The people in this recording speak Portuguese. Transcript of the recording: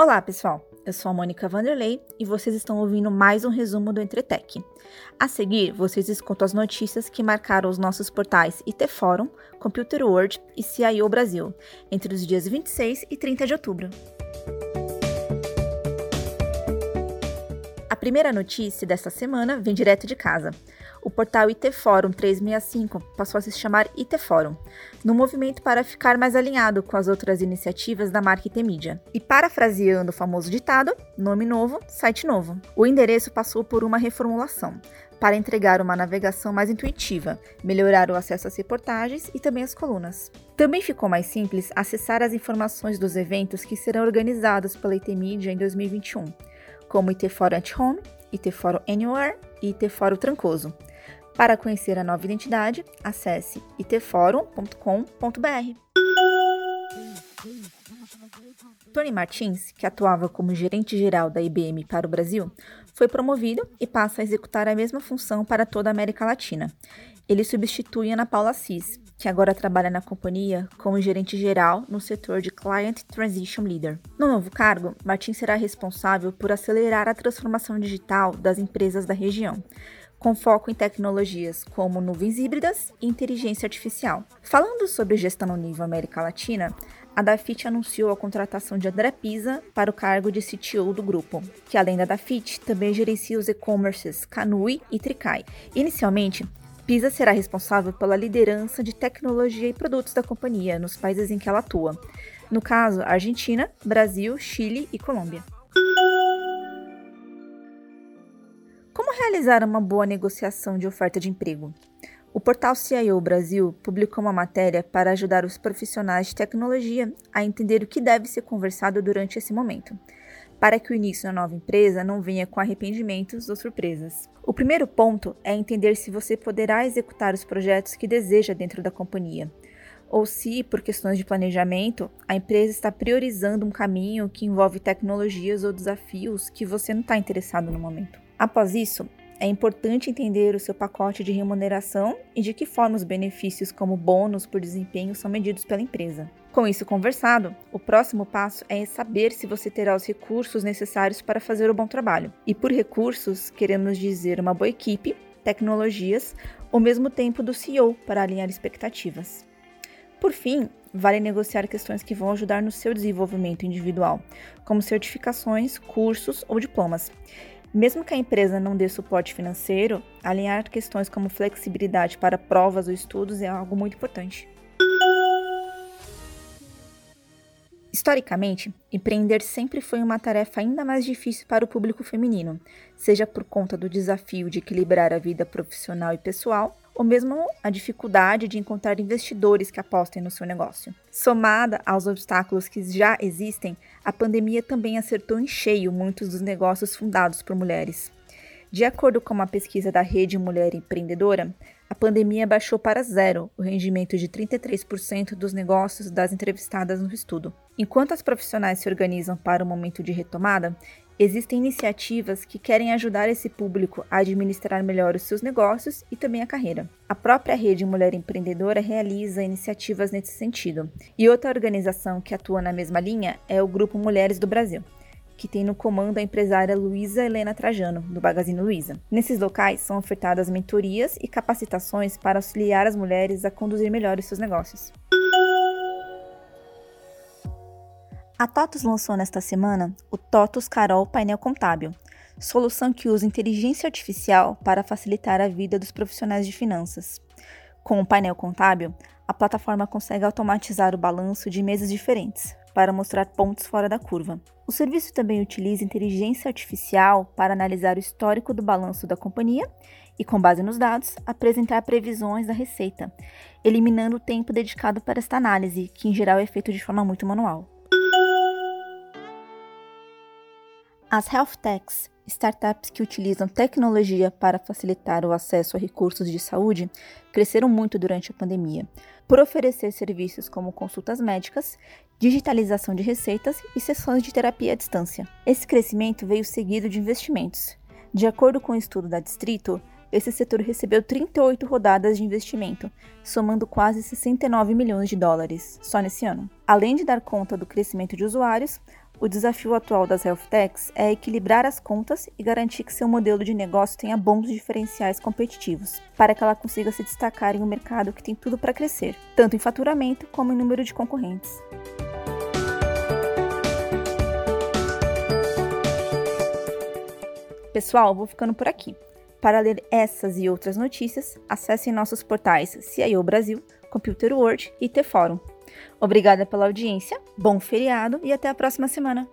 Olá, pessoal. Eu sou a Mônica Vanderlei e vocês estão ouvindo mais um resumo do Entretec. A seguir, vocês escutam as notícias que marcaram os nossos portais IT Forum, Computer World e CIO Brasil, entre os dias 26 e 30 de outubro. Primeira notícia desta semana vem direto de casa o portal IT Forum 365 passou a se chamar IT Forum, no movimento para ficar mais alinhado com as outras iniciativas da marca IT Media. E parafraseando o famoso ditado, nome novo, site novo. O endereço passou por uma reformulação, para entregar uma navegação mais intuitiva, melhorar o acesso às reportagens e também às colunas. Também ficou mais simples acessar as informações dos eventos que serão organizados pela IT Media em 2021, como IT Forum at Home, IT Anywhere e IT Forum Trancoso. Para conhecer a nova identidade, acesse itforum.com.br. Tony Martins, que atuava como gerente geral da IBM para o Brasil, foi promovido e passa a executar a mesma função para toda a América Latina. Ele substitui Ana Paula Assis, que agora trabalha na companhia como gerente geral no setor de Client Transition Leader. No novo cargo, Martins será responsável por acelerar a transformação digital das empresas da região, com foco em tecnologias como nuvens híbridas e inteligência artificial. Falando sobre gestão no nível América Latina, a Dafit anunciou a contratação de André Pisa para o cargo de CTO do grupo, que além da Dafit, também gerencia os e-commerces Canui e Tricai. Inicialmente, Pisa será responsável pela liderança de tecnologia e produtos da companhia nos países em que ela atua. No caso, Argentina, Brasil, Chile e Colômbia. Como realizar uma boa negociação de oferta de emprego? O portal CIO Brasil publicou uma matéria para ajudar os profissionais de tecnologia a entender o que deve ser conversado durante esse momento, para que o início da nova empresa não venha com arrependimentos ou surpresas. O primeiro ponto é entender se você poderá executar os projetos que deseja dentro da companhia, ou se, por questões de planejamento, a empresa está priorizando um caminho que envolve tecnologias ou desafios que você não está interessado no momento. Após isso, é importante entender o seu pacote de remuneração e de que forma os benefícios, como bônus por desempenho, são medidos pela empresa. Com isso conversado, o próximo passo é saber se você terá os recursos necessários para fazer o bom trabalho. E por recursos, queremos dizer uma boa equipe, tecnologias, ou mesmo tempo do CEO para alinhar expectativas. Por fim, vale negociar questões que vão ajudar no seu desenvolvimento individual, como certificações, cursos ou diplomas. Mesmo que a empresa não dê suporte financeiro, alinhar questões como flexibilidade para provas ou estudos é algo muito importante. Historicamente, empreender sempre foi uma tarefa ainda mais difícil para o público feminino, seja por conta do desafio de equilibrar a vida profissional e pessoal, ou mesmo a dificuldade de encontrar investidores que apostem no seu negócio. Somada aos obstáculos que já existem, a pandemia também acertou em cheio muitos dos negócios fundados por mulheres. De acordo com uma pesquisa da Rede Mulher Empreendedora, a pandemia baixou para zero o rendimento de 33% dos negócios das entrevistadas no estudo. Enquanto as profissionais se organizam para o momento de retomada, Existem iniciativas que querem ajudar esse público a administrar melhor os seus negócios e também a carreira. A própria Rede Mulher Empreendedora realiza iniciativas nesse sentido. E outra organização que atua na mesma linha é o Grupo Mulheres do Brasil que tem no comando a empresária Luísa Helena Trajano, do Magazine Luiza. Nesses locais são ofertadas mentorias e capacitações para auxiliar as mulheres a conduzir melhor os seus negócios. A TOTUS lançou nesta semana o TOTUS Carol Painel Contábil, solução que usa inteligência artificial para facilitar a vida dos profissionais de finanças. Com o painel contábil, a plataforma consegue automatizar o balanço de mesas diferentes, para mostrar pontos fora da curva. O serviço também utiliza inteligência artificial para analisar o histórico do balanço da companhia e, com base nos dados, apresentar previsões da receita, eliminando o tempo dedicado para esta análise, que em geral é feito de forma muito manual. As health techs, startups que utilizam tecnologia para facilitar o acesso a recursos de saúde, cresceram muito durante a pandemia, por oferecer serviços como consultas médicas, digitalização de receitas e sessões de terapia à distância. Esse crescimento veio seguido de investimentos. De acordo com o um estudo da Distrito, esse setor recebeu 38 rodadas de investimento, somando quase 69 milhões de dólares só nesse ano. Além de dar conta do crescimento de usuários, o desafio atual das health techs é equilibrar as contas e garantir que seu modelo de negócio tenha bons diferenciais competitivos, para que ela consiga se destacar em um mercado que tem tudo para crescer, tanto em faturamento como em número de concorrentes. Pessoal, vou ficando por aqui. Para ler essas e outras notícias, acessem nossos portais CIO Brasil, Computer World e T-Fórum. Obrigada pela audiência, bom feriado e até a próxima semana.